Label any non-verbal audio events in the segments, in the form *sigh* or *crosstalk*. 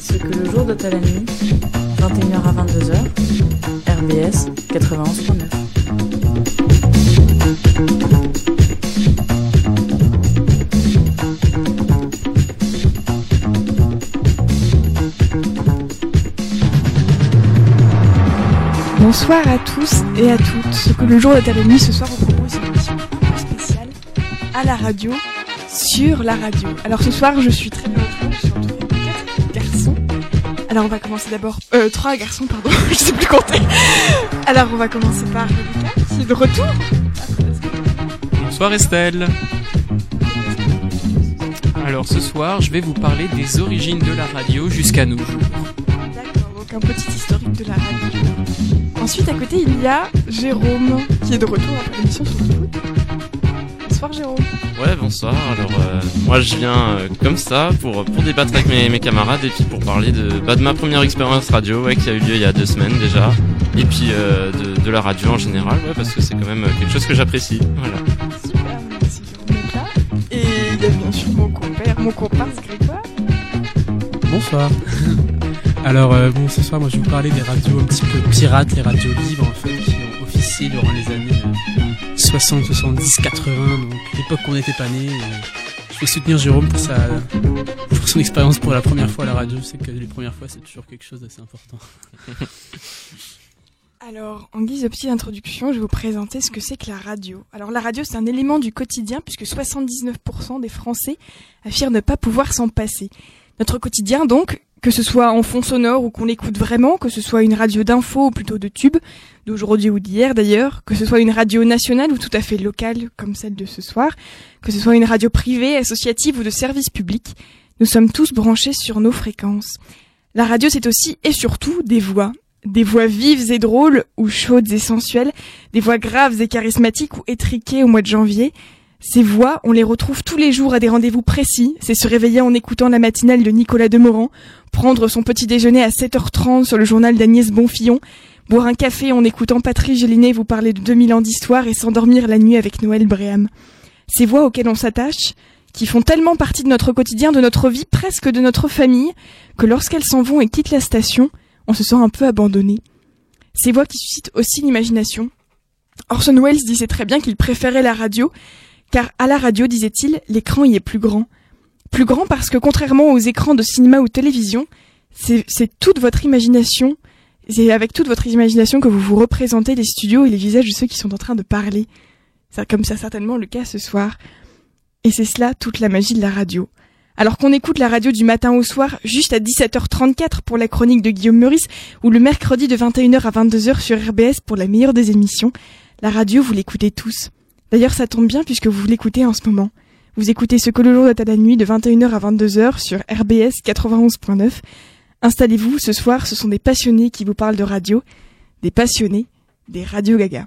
Ce que le jour doit à la nuit, 21h à 22h, RBS 91.9. Bonsoir à tous et à toutes. Ce que le jour doit à la nuit, ce soir on propose une émission spéciale à la radio, sur la radio. Alors ce soir je suis très bien entourée, je suis entourée de quatre garçons. Alors on va commencer d'abord... Euh, trois garçons, pardon, *laughs* je sais plus compter. Alors on va commencer par Lucas, qui est de retour. Bonsoir Estelle. Alors ce soir, je vais vous parler des origines de la radio jusqu'à nos jours. D'accord, donc un petit historique de la radio. Ensuite à côté il y a Jérôme, qui est de retour après l'émission sur Jérôme. Ouais, bonsoir. Alors, euh, moi, je viens euh, comme ça pour, pour débattre avec mes, mes camarades et puis pour parler de, bah, de ma première expérience radio, ouais, qui a eu lieu il y a deux semaines déjà. Et puis euh, de, de la radio en général, ouais, parce que c'est quand même quelque chose que j'apprécie. Voilà. Super, merci d'être là. Et il y a bien sûr mon compère, mon comparse Grégoire. Bonsoir. *laughs* Alors euh, bon, ce soir, moi, je vais vous parler des radios un petit peu pirates, les radios libres en fait, qui ont officié durant les années euh, 60, 70, 80, donc l'époque où on n'était pas nés. et Je vais soutenir Jérôme pour sa pour son expérience pour la première fois à la radio. Sais que les premières fois, c'est toujours quelque chose d'assez important. *laughs* Alors, en guise de petite introduction, je vais vous présenter ce que c'est que la radio. Alors, la radio, c'est un élément du quotidien puisque 79% des Français affirment ne pas pouvoir s'en passer. Notre quotidien, donc, que ce soit en fond sonore ou qu'on l'écoute vraiment, que ce soit une radio d'info ou plutôt de tube, d'aujourd'hui ou d'hier d'ailleurs, que ce soit une radio nationale ou tout à fait locale comme celle de ce soir, que ce soit une radio privée, associative ou de service public, nous sommes tous branchés sur nos fréquences. La radio, c'est aussi et surtout des voix. Des voix vives et drôles, ou chaudes et sensuelles, des voix graves et charismatiques ou étriquées au mois de janvier. Ces voix, on les retrouve tous les jours à des rendez-vous précis. C'est se réveiller en écoutant la matinale de Nicolas Demorand, prendre son petit déjeuner à 7h30 sur le journal d'Agnès Bonfillon, boire un café en écoutant Patrice Gélinet vous parler de 2000 ans d'histoire et s'endormir la nuit avec Noël Bréham. Ces voix auxquelles on s'attache, qui font tellement partie de notre quotidien, de notre vie, presque de notre famille, que lorsqu'elles s'en vont et quittent la station, on se sent un peu abandonné. Ces voix qui suscitent aussi l'imagination. Orson Welles disait très bien qu'il préférait la radio, car à la radio, disait-il, l'écran y est plus grand. Plus grand parce que contrairement aux écrans de cinéma ou télévision, c'est toute votre imagination, c'est avec toute votre imagination que vous vous représentez les studios et les visages de ceux qui sont en train de parler. C'est comme ça certainement le cas ce soir. Et c'est cela toute la magie de la radio. Alors qu'on écoute la radio du matin au soir, juste à 17h34 pour la chronique de Guillaume Meurice, ou le mercredi de 21h à 22h sur RBS pour la meilleure des émissions, la radio, vous l'écoutez tous. D'ailleurs, ça tombe bien puisque vous l'écoutez en ce moment. Vous écoutez ce que le jour la nuit de 21h à 22h sur RBS 91.9. Installez-vous, ce soir, ce sont des passionnés qui vous parlent de radio, des passionnés, des Radio Gaga.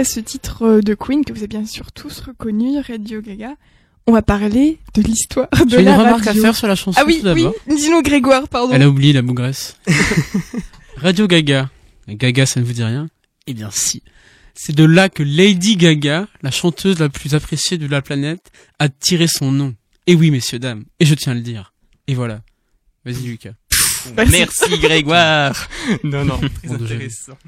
Après ce titre euh, de Queen que vous avez bien sûr tous reconnu, Radio Gaga, on va parler de l'histoire de J'ai une la remarque à faire sur la chanson Ah oui, tout oui, dis-nous Grégoire, pardon. Elle a oublié la bougresse. *laughs* Radio Gaga. Gaga, ça ne vous dit rien Eh bien si. C'est de là que Lady Gaga, la chanteuse la plus appréciée de la planète, a tiré son nom. Et oui, messieurs, dames. Et je tiens à le dire. Et voilà. Vas-y, Lucas. Merci. Merci Grégoire. *laughs* non non, très intéressant.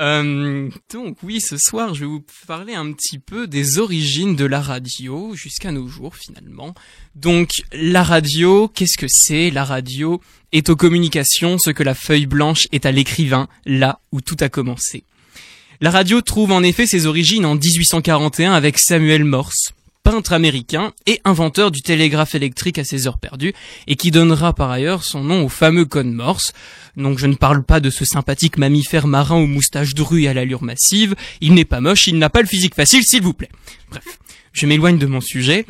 Euh, donc oui, ce soir, je vais vous parler un petit peu des origines de la radio jusqu'à nos jours finalement. Donc la radio, qu'est-ce que c'est? La radio est aux communications ce que la feuille blanche est à l'écrivain, là où tout a commencé. La radio trouve en effet ses origines en 1841 avec Samuel Morse, peintre américain et inventeur du télégraphe électrique à ses heures perdues, et qui donnera par ailleurs son nom au fameux code Morse. Donc je ne parle pas de ce sympathique mammifère marin aux moustaches drues et à l'allure massive, il n'est pas moche, il n'a pas le physique facile, s'il vous plaît. Bref, je m'éloigne de mon sujet.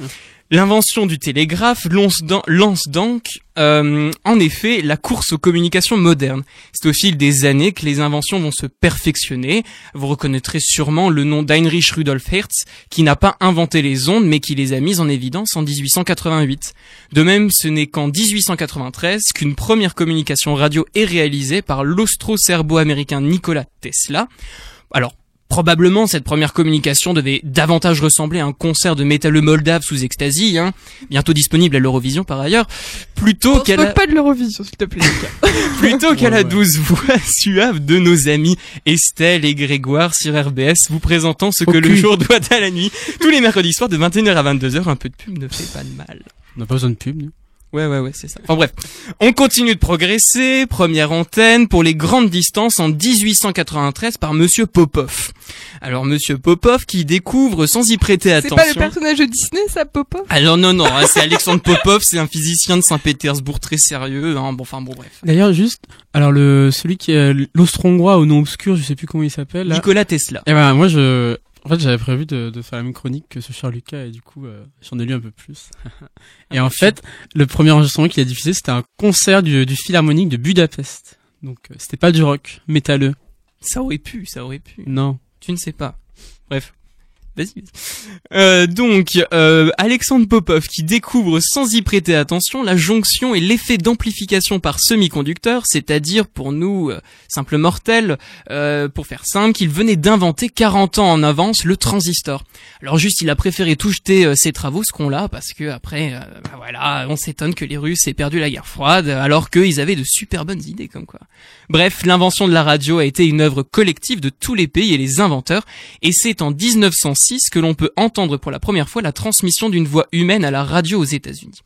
L'invention du télégraphe lance, donc, euh, en effet, la course aux communications modernes. C'est au fil des années que les inventions vont se perfectionner. Vous reconnaîtrez sûrement le nom d'Heinrich Rudolf Hertz, qui n'a pas inventé les ondes, mais qui les a mises en évidence en 1888. De même, ce n'est qu'en 1893 qu'une première communication radio est réalisée par l'austro-serbo-américain Nikola Tesla. Alors, Probablement, cette première communication devait davantage ressembler à un concert de métal moldave sous ecstasy, hein, bientôt disponible à l'Eurovision par ailleurs, plutôt qu'à la, moque pas de l'Eurovision, s'il te plaît. Lucas. *laughs* plutôt qu'à Ouais, la ouais. douce voix suave de nos amis Estelle et Grégoire sur RBS, vous présentant ce Au que le jour doit à la nuit, tous les mercredis soirs de 21h à 22h, un peu de pub ne fait pas de mal. On n'a pas besoin de pub, nous. Ouais, ouais, ouais, c'est ça. Enfin bref, on continue de progresser. Première antenne pour les grandes distances en 1893 par Monsieur Popov. Alors Monsieur Popov qui découvre sans y prêter C'est attention. pas le personnage de Disney, ça, Popov? Alors non, non, hein, c'est *laughs* Alexandre Popov, c'est un physicien de Saint-Pétersbourg très sérieux. Hein, bon, enfin bon, bref. D'ailleurs, juste, alors le celui qui est l'austro-hongrois au nom obscur, je sais plus comment il s'appelle. Là. Nicolas Tesla. Eh ben moi je, en fait j'avais prévu de, de faire la même chronique que ce cher Lucas et du coup euh, j'en ai lu un peu plus. *laughs* et en fait, le premier enregistrement qu'il a diffusé, c'était un concert du, du Philharmonique de Budapest. Donc euh, c'était pas du rock métalleux. Ça aurait pu, ça aurait pu. Non. Tu ne sais pas. Bref. Vas-y. Euh, donc, euh, Alexandre Popov qui découvre sans y prêter attention la jonction et l'effet d'amplification par semi-conducteur, c'est-à-dire pour nous, euh, simples mortels, euh, pour faire simple, qu'il venait d'inventer 40 ans en avance le transistor. Alors juste, il a préféré tout jeter euh, ses travaux, ce qu'on l'a, parce que après, euh, bah voilà, on s'étonne que les Russes aient perdu la guerre froide, alors qu'ils avaient de super bonnes idées comme quoi. Bref, l'invention de la radio a été une œuvre collective de tous les pays et les inventeurs, et c'est en 1906 que l'on peut entendre pour la première fois la transmission d'une voix humaine à la radio aux États-Unis.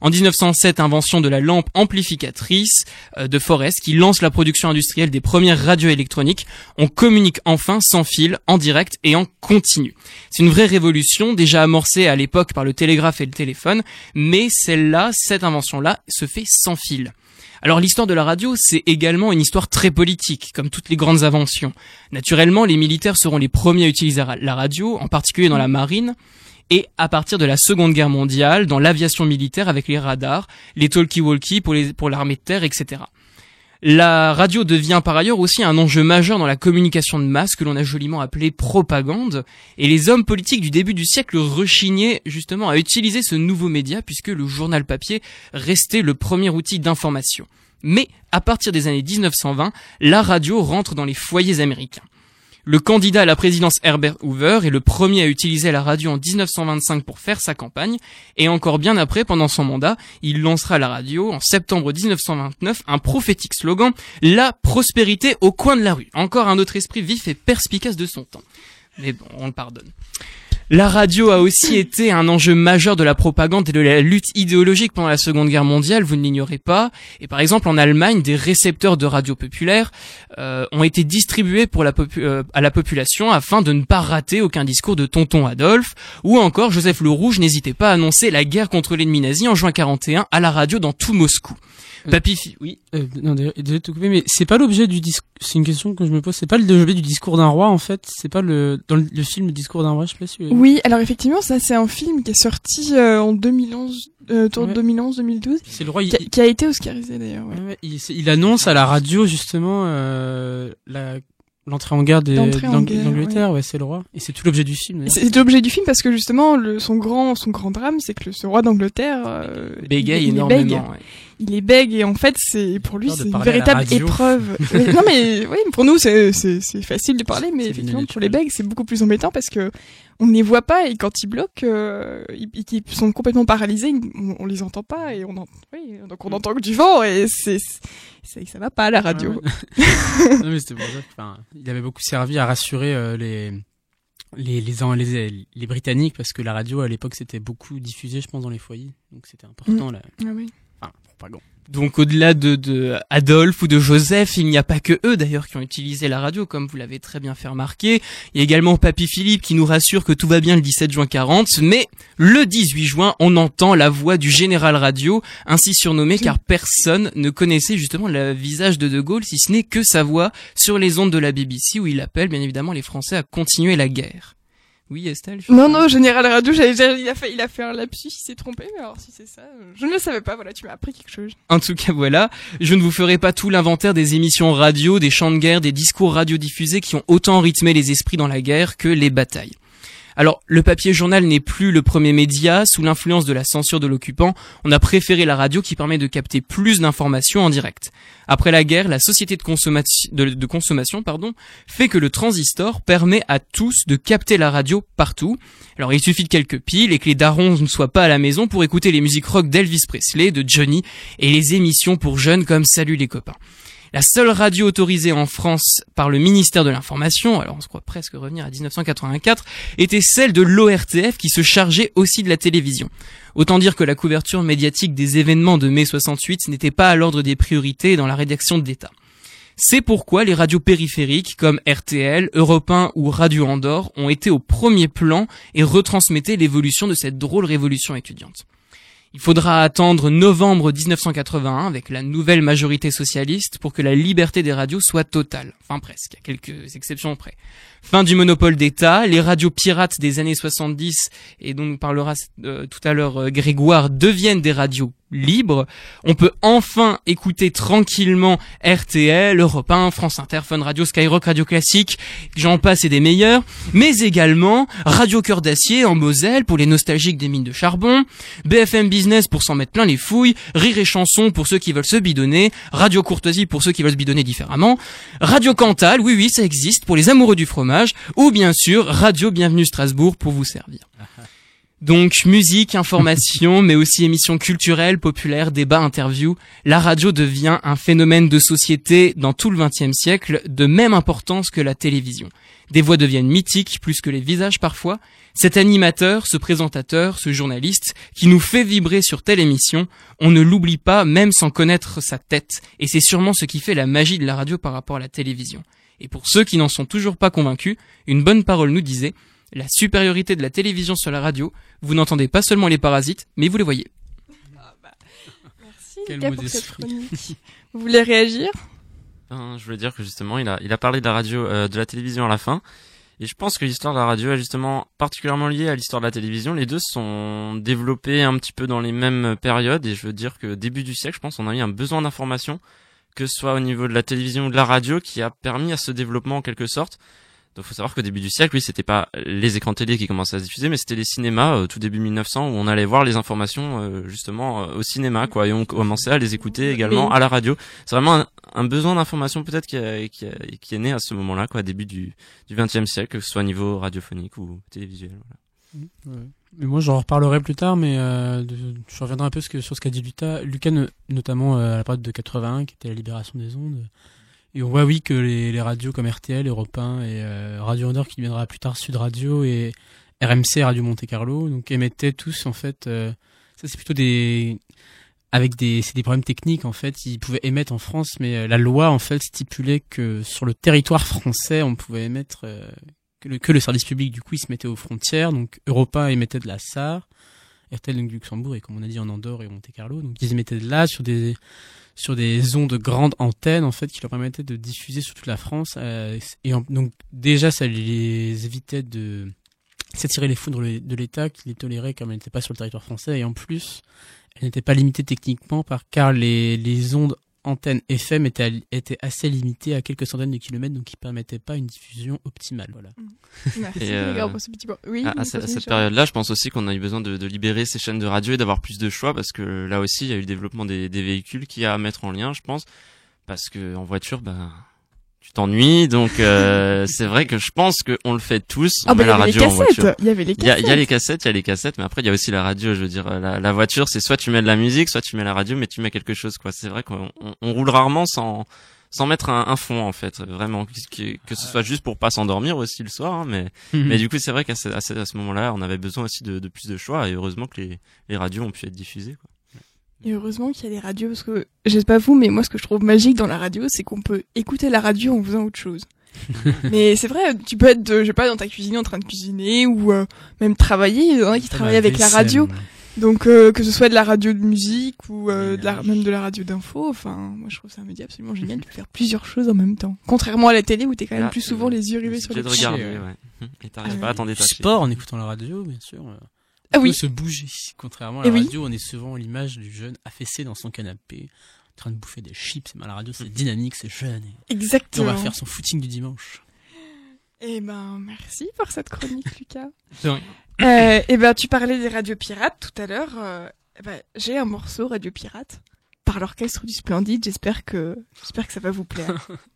En 1907, invention de la lampe amplificatrice euh, de Forrest qui lance la production industrielle des premières radios électroniques. On communique enfin sans fil, en direct et en continu. C'est une vraie révolution déjà amorcée à l'époque par le télégraphe et le téléphone, mais celle-là, cette invention-là, se fait sans fil. Alors l'histoire de la radio, c'est également une histoire très politique, comme toutes les grandes inventions. Naturellement, les militaires seront les premiers à utiliser la radio, en particulier dans la marine, et à partir de la Seconde Guerre mondiale, dans l'aviation militaire avec les radars, les talkie-walkie pour l'armée de terre, etc. La radio devient par ailleurs aussi un enjeu majeur dans la communication de masse que l'on a joliment appelé propagande, et les hommes politiques du début du siècle rechignaient justement à utiliser ce nouveau média puisque le journal papier restait le premier outil d'information. Mais à partir des années 1920, la radio rentre dans les foyers américains. Le candidat à la présidence Herbert Hoover est le premier à utiliser la radio en 1925 pour faire sa campagne, et encore bien après, pendant son mandat, il lancera à la radio, en septembre 1929, un prophétique slogan « La prospérité au coin de la rue ». Encore un autre esprit vif et perspicace de son temps. Mais bon, on le pardonne. La radio a aussi été un enjeu majeur de la propagande et de la lutte idéologique pendant la Seconde Guerre mondiale, vous ne l'ignorez pas. Et par exemple, en Allemagne, des récepteurs de radio populaire euh, ont été distribués pour la euh, à la population afin de ne pas rater aucun discours de Tonton Adolphe. Ou encore, Joseph Le Rouge n'hésitait pas à annoncer la guerre contre l'ennemi nazi en juin 41 à la radio dans tout Moscou. Euh, Papy, oui. Euh, non, désolé désolé de te couper, mais c'est pas l'objet du discours. C'est une question que je me pose. C'est pas l'objet du discours d'un roi en fait. C'est pas le dans le, le film le discours d'un roi. Je sais pas si. Oui, alors effectivement, ça c'est un film qui est sorti euh, en 2011, euh, autour de Ouais. 2011-2012, C'est le roi. Il, qui, a- qui a été oscarisé d'ailleurs. ouais. Ouais, il, il annonce à la radio justement euh, la l'entrée en guerre d'Angleterre. Ouais, c'est le roi. Et c'est tout l'objet du film. C'est l'objet du film parce que justement, le, son grand, son grand drame, c'est que le, ce roi d'Angleterre, euh, Bégaye il, il est énormément. bègue. ouais. Il est bègue et en fait, c'est pour lui, c'est une véritable épreuve. *laughs* Mais- non mais oui, pour nous, c'est c'est c'est facile de parler, mais effectivement, pour les bègues, c'est beaucoup plus embêtant parce que on ne les voit pas et quand ils bloquent, euh, ils, ils sont complètement paralysés, on, on les entend pas et on en, oui, donc on entend que du vent et c'est ça va pas à la radio. Ouais, ouais. *laughs* non, mais c'était pour ça. que, Enfin, il avait beaucoup servi à rassurer euh, les, les, les, les, les, les Britanniques parce que la radio à l'époque c'était beaucoup diffusé, je pense, dans les foyers. Donc c'était important. La, Ah oui. enfin, propagande. Donc au-delà de, de Adolphe ou de Joseph, il n'y a pas que eux d'ailleurs qui ont utilisé la radio, comme vous l'avez très bien fait remarquer. Il y a également Papy Philippe qui nous rassure que tout va bien le 17 juin 40, mais le 18 juin, on entend la voix du général radio, ainsi surnommé car personne ne connaissait justement le visage de De Gaulle, si ce n'est que sa voix sur les ondes de la BBC où il appelle bien évidemment les Français à continuer la guerre. Oui Estelle je Non, non, Général Radio, j'avais- il a fait, il a fait un lapsus, il s'est trompé, mais alors si c'est ça, euh, je ne le savais pas, voilà, tu m'as appris quelque chose. En tout cas, voilà. Je ne vous ferai pas tout l'inventaire des émissions radio, des chants de guerre, des discours radiodiffusés qui ont autant rythmé les esprits dans la guerre que les batailles. Alors, le papier journal n'est plus le premier média. Sous l'influence de la censure de l'occupant, on a préféré la radio qui permet de capter plus d'informations en direct. Après la guerre, la société de, consommation, pardon, fait que le transistor permet à tous de capter la radio partout. Alors, il suffit de quelques piles et que les darons ne soient pas à la maison pour écouter les musiques rock d'Elvis Presley, de Johnny et les émissions pour jeunes comme Salut les copains. La seule radio autorisée en France par le ministère de l'Information, alors on se croit presque revenir à 1984, était celle de l'ORTF qui se chargeait aussi de la télévision. Autant dire que la couverture médiatique des événements de mai 68 n'était pas à l'ordre des priorités dans la rédaction d'État. C'est pourquoi les radios périphériques comme RTL, Europe 1 ou Radio Andorre ont été au premier plan et retransmettaient l'évolution de cette drôle révolution étudiante. Il faudra attendre novembre 1981 avec la nouvelle majorité socialiste pour que la liberté des radios soit totale. Enfin presque, à quelques exceptions près. Fin du monopole d'État, les radios pirates des années 70 et dont nous parlera euh, tout à l'heure euh, Grégoire deviennent des radios libres. On peut enfin écouter tranquillement RTL, Europe 1, France Inter, Fun Radio, Skyrock, Radio Classique, j'en passe et des meilleurs, mais également Radio Cœur d'Acier en Moselle pour les nostalgiques des mines de charbon, BFM Business pour s'en mettre plein les fouilles, Rire et Chanson pour ceux qui veulent se bidonner, Radio Courtoisie pour ceux qui veulent se bidonner différemment, Radio Cantal, oui oui ça existe pour les amoureux du fromage, ou bien sûr Radio Bienvenue Strasbourg pour vous servir. *laughs* Donc musique, information, mais aussi émissions culturelles, populaires, débats, interviews, la radio devient un phénomène de société dans tout le XXe siècle, de même importance que la télévision. Des voix deviennent mythiques plus que les visages parfois. Cet animateur, ce présentateur, ce journaliste, qui nous fait vibrer sur telle émission, on ne l'oublie pas même sans connaître sa tête, et c'est sûrement ce qui fait la magie de la radio par rapport à la télévision. Et pour ceux qui n'en sont toujours pas convaincus, une bonne parole nous disait la supériorité de la télévision sur la radio, vous n'entendez pas seulement les parasites, mais vous les voyez. Merci Quel Lucas pour cette chronique. Vous voulez réagir? Ben, je voulais dire que justement, il a, il a parlé de la radio, euh, de la télévision à la fin. Et je pense que l'histoire de la radio est justement particulièrement liée à l'histoire de la télévision. Les deux sont développés un petit peu dans les mêmes périodes. Et je veux dire que début du siècle, je pense, on a eu un besoin d'information, que ce soit au niveau de la télévision ou de la radio, qui a permis à ce développement en quelque sorte. Donc, faut savoir qu'au début du siècle, oui, c'était pas les écrans télé qui commençaient à se diffuser, mais c'était les cinémas, euh, tout début 1900, où on allait voir les informations euh, justement euh, au cinéma, quoi, et on commençait à les écouter également Oui. à la radio. C'est vraiment un, un besoin d'information peut-être qui, a- qui, a- qui est né à ce moment-là, quoi, début du du XXe siècle, que ce soit au niveau radiophonique ou télévisuel. voilà. Ouais. Moi, j'en reparlerai plus tard, mais euh, je reviendrai un peu sur ce qu'a dit Lucas, Lucas no- notamment euh, à la période de 81, qui était la libération des ondes. Et on voit, oui, que les, radios comme RTL, Europe 1 et euh, Radio Andorre, qui viendra plus tard, Sud Radio et RMC, Radio Monte Carlo, donc émettaient tous, en fait, euh, ça c'est plutôt des... Avec des, c'est des problèmes techniques en fait. Ils pouvaient émettre en France, mais euh, la loi en fait stipulait que sur le territoire français, on pouvait émettre que le, que le service public, du coup, il se mettait aux frontières. Donc, Europa émettait de la SAR, RTL donc, du Luxembourg, et comme on a dit en Andorre et au Monte Carlo. Donc, ils émettaient de là sur des, sur des ondes grandes antennes, en fait, qui leur permettaient de diffuser sur toute la France. euh, et en- donc, déjà, ça les évitait de s'attirer les foudres de l'État, qui les tolérait comme elles n'étaient pas sur le territoire français. Et en plus, elles n'étaient pas limitées techniquement, par, car les, les ondes antennes FM étaient, étaient assez limitées à quelques centaines de kilomètres, donc qui permettaient pas une diffusion optimale. Voilà. *laughs* Merci Et, euh, pour ce petit point. Oui, à, cette, à période-là, je pense aussi qu'on a eu besoin de, de libérer ces chaînes de radio et d'avoir plus de choix parce que là aussi, il y a eu le développement des, des véhicules qui a à mettre en lien, je pense, parce que en voiture, ben, tu t'ennuies, donc euh, *laughs* c'est vrai que je pense qu'on le fait tous. On Ah bah met il y la radio en voiture. Il y avait les cassettes. il y a les cassettes, il y a les cassettes, mais après il y a aussi la radio. Je veux dire, la, la voiture, c'est soit tu mets de la musique, soit tu mets la radio, mais tu mets quelque chose, quoi. C'est vrai qu'on on, on roule rarement sans sans mettre un, un fond en fait, vraiment, que, que, ce soit juste pour pas s'endormir aussi le soir, hein, mais mais du coup c'est vrai qu'à ce, à ce, à ce moment-là, on avait besoin aussi de, de plus de choix et heureusement que les, les radios ont pu être diffusées. Quoi. Et heureusement qu'il y a des radios parce que je sais pas vous, mais moi ce que je trouve magique dans la radio, c'est qu'on peut écouter la radio en faisant autre chose. *laughs* mais c'est vrai, tu peux être, euh, je sais pas, dans ta cuisine en train de cuisiner ou euh, même travailler. Il y en a qui travaillent avec la radio. Donc euh, que ce soit de la radio de musique ou euh, de la, même de la radio d'info, enfin moi je trouve ça un média absolument génial de faire plusieurs choses en même temps. Contrairement à la télé où t'es quand même Là, plus souvent euh, les yeux rivés sur les de regarder, ouais. ouais. Et t'arrives Ah pas à détacher. sport en écoutant la radio, bien sûr. Ah oui. peut se bouger. Contrairement à Eh la radio, on est souvent l'image du jeune affaissé dans son canapé, en train de bouffer des chips. Mais à la radio, c'est dynamique, c'est jeune. Et et on Exactement. va faire son footing du dimanche. Eh ben, merci pour cette chronique, Lucas. *laughs* Euh, eh ben, tu parlais des radios pirates tout à l'heure. Euh, eh ben, j'ai un morceau radio pirate par l'orchestre du Splendide. J'espère que, j'espère que ça va vous plaire. *laughs*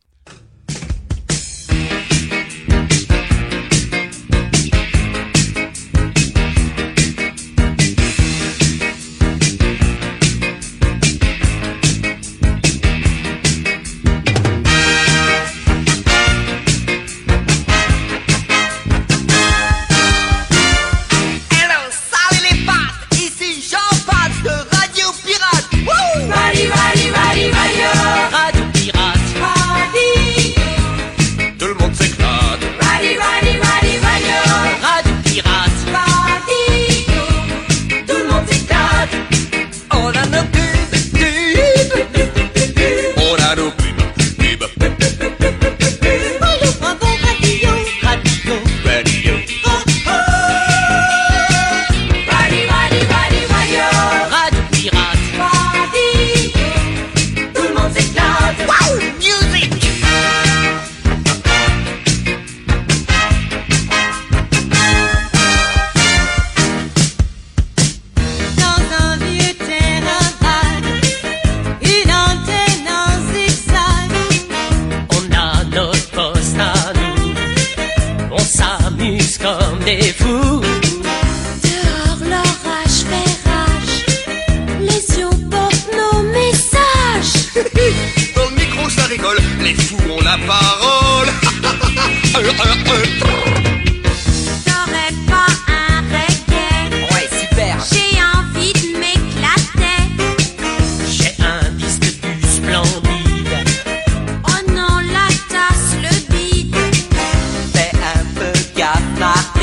not.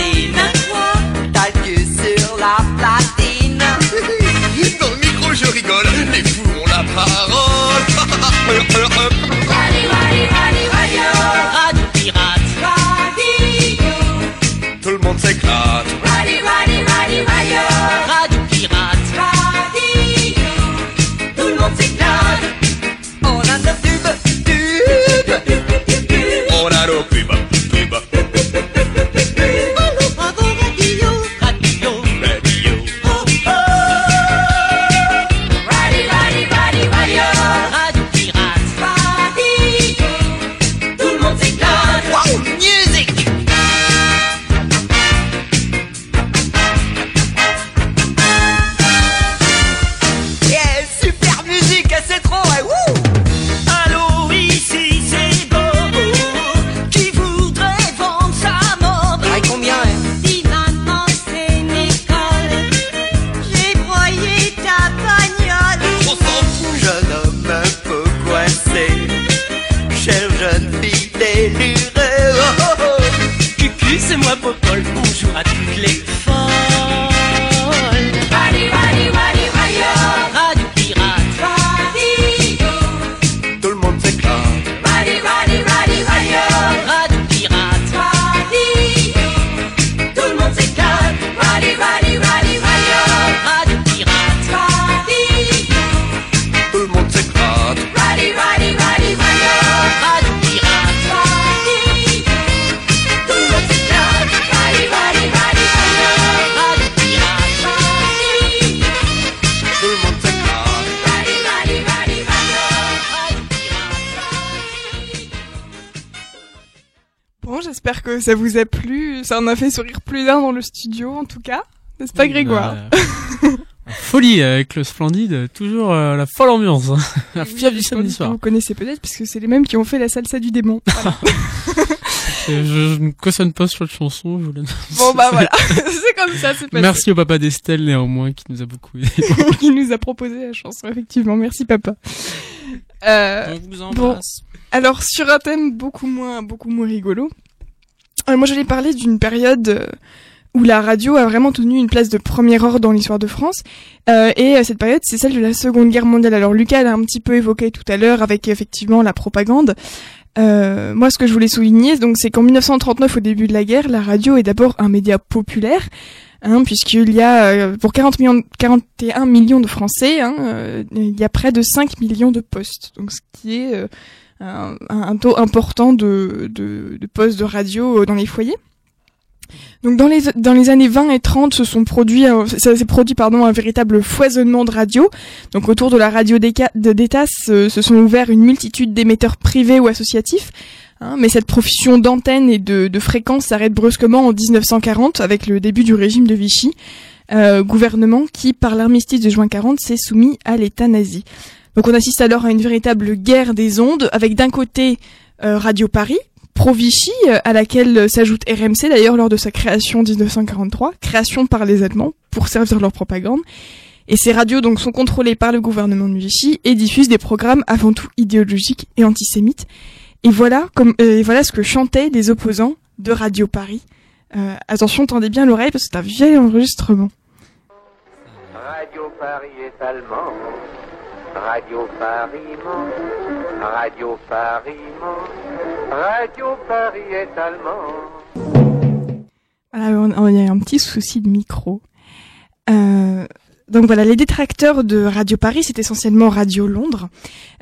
J'espère que ça vous a plu. Ça en a fait sourire plus d'un dans le studio, en tout cas. N'est-ce pas, Grégoire folie avec le Splendide, toujours euh, la folle ambiance. hein. la fièvre du samedi soir. Vous connaissez peut-être, puisque c'est les mêmes qui ont fait la salsa du démon. *laughs* Voilà. Je, je ne cautionne pas sur la chanson. Je voulais... bon, bah voilà. *laughs* c'est comme ça, c'est passé. Merci au papa d'Estelle néanmoins qui nous a beaucoup aidé. qui *laughs* nous a proposé la chanson, effectivement. Merci, papa. Euh, On vous bon. embrasse. alors, sur un thème beaucoup moins, beaucoup moins rigolo, euh, moi j'allais parler d'une période euh, où la radio a vraiment tenu une place de premier ordre dans l'histoire de France. Euh, et euh, cette période, c'est celle de la Seconde Guerre mondiale. Alors Lucas l'a un petit peu évoqué tout à l'heure avec effectivement la propagande. Moi, ce que je voulais souligner, donc, c'est qu'en 1939, au début de la guerre, la radio est d'abord un média populaire, hein, puisqu'il y a pour 40 millions, de- 41 millions de Français, hein, il y a près de 5 millions de postes, donc ce qui est un, un taux important de, de, de postes de radio euh, dans les foyers. Donc dans les dans les années 20 et 30 se sont produits euh, ça s'est produit pardon un véritable foisonnement de radio. Donc autour de la radio d'État se, se sont ouverts une multitude d'émetteurs privés ou associatifs. hein, mais cette profusion d'antennes et de, de fréquences s'arrête brusquement en 1940 avec le début du régime de Vichy, euh, gouvernement qui par l'armistice de juin 40 s'est soumis à l'État nazi. Donc on assiste alors à une véritable guerre des ondes avec d'un côté euh, Radio Paris pro-Vichy, euh, à laquelle euh, s'ajoute RMC d'ailleurs lors de sa création en 1943, création par les Allemands pour servir leur propagande. Et ces radios donc sont contrôlées par le gouvernement de Vichy et diffusent des programmes avant tout idéologiques et antisémites. Et voilà comme euh, et voilà ce que chantaient les opposants de Radio Paris. Euh, attention, tendez bien l'oreille parce que c'est un vieil enregistrement. Radio Paris est allemand. Radio Paris. Radio Paris. Radio Paris est allemand. Voilà, il y a un petit souci de micro. Euh, donc voilà, les détracteurs de Radio Paris, c'est essentiellement Radio Londres,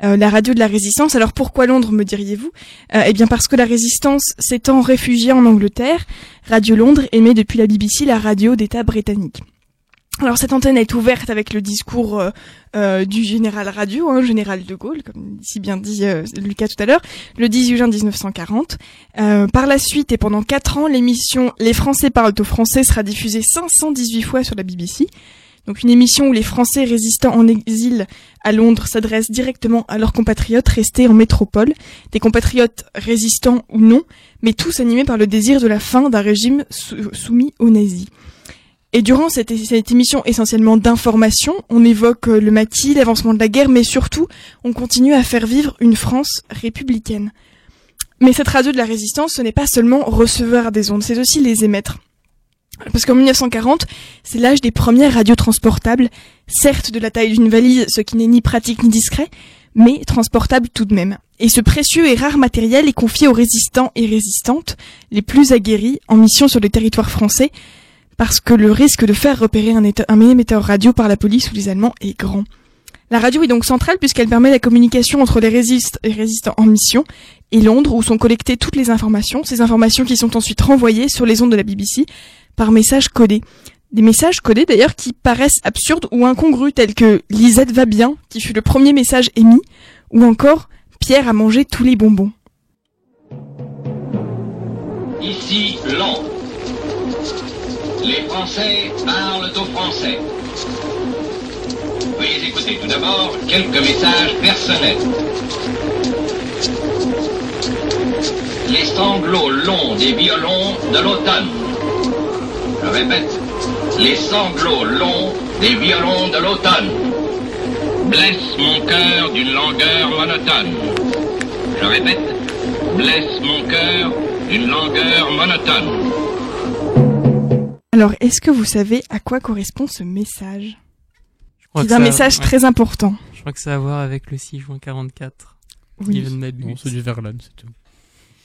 euh, la radio de la résistance. Alors pourquoi Londres, me diriez-vous? Euh, Eh bien parce que la résistance s'étant réfugiée en Angleterre, Radio Londres émet depuis la BBC la radio d'État britannique. Alors cette antenne est ouverte avec le discours euh, euh, du général radio, hein, général de Gaulle, comme si bien dit euh, Lucas tout à l'heure, le 18 juin 1940. Euh, par la suite et pendant quatre ans, l'émission Les Français parlent au français sera diffusée 518 fois sur la BBC. Donc une émission où les Français résistants en exil à Londres s'adressent directement à leurs compatriotes restés en métropole, des compatriotes résistants ou non, mais tous animés par le désir de la fin d'un régime sou- soumis aux nazis. Et durant cette, émission essentiellement d'information, on évoque euh, le maquis, l'avancement de la guerre, mais surtout, on continue à faire vivre une France républicaine. Mais cette radio de la résistance, ce n'est pas seulement recevoir des ondes, c'est aussi les émettre. Parce qu'en 1940, c'est l'âge des premières radios transportables, certes de la taille d'une valise, ce qui n'est ni pratique ni discret, mais transportable tout de même. Et ce précieux et rare matériel est confié aux résistants et résistantes, les plus aguerris, en mission sur le territoire français, parce que le risque de faire repérer un, éta- un émetteur radio par la police ou les Allemands est grand. La radio est donc centrale puisqu'elle permet la communication entre les et résistants en mission et Londres où sont collectées toutes les informations, ces informations qui sont ensuite renvoyées sur les ondes de la BBC par messages codés. Des messages codés d'ailleurs qui paraissent absurdes ou incongrus tels que Lisette va bien, qui fut le premier message émis, ou encore Pierre a mangé tous les bonbons. Ici. Les Français parlent aux Français. Veuillez écouter tout d'abord quelques messages personnels. Les sanglots longs des violons de l'automne. Je répète, les sanglots longs des violons de l'automne blessent mon cœur d'une langueur monotone. Je répète, blesse mon cœur d'une langueur monotone. Alors, est-ce que vous savez à quoi correspond ce message C'est un message ouais. très important. Je crois que ça a à voir avec le 6 juin 44. Oui. Non, c'est du Verlaine, c'est tout.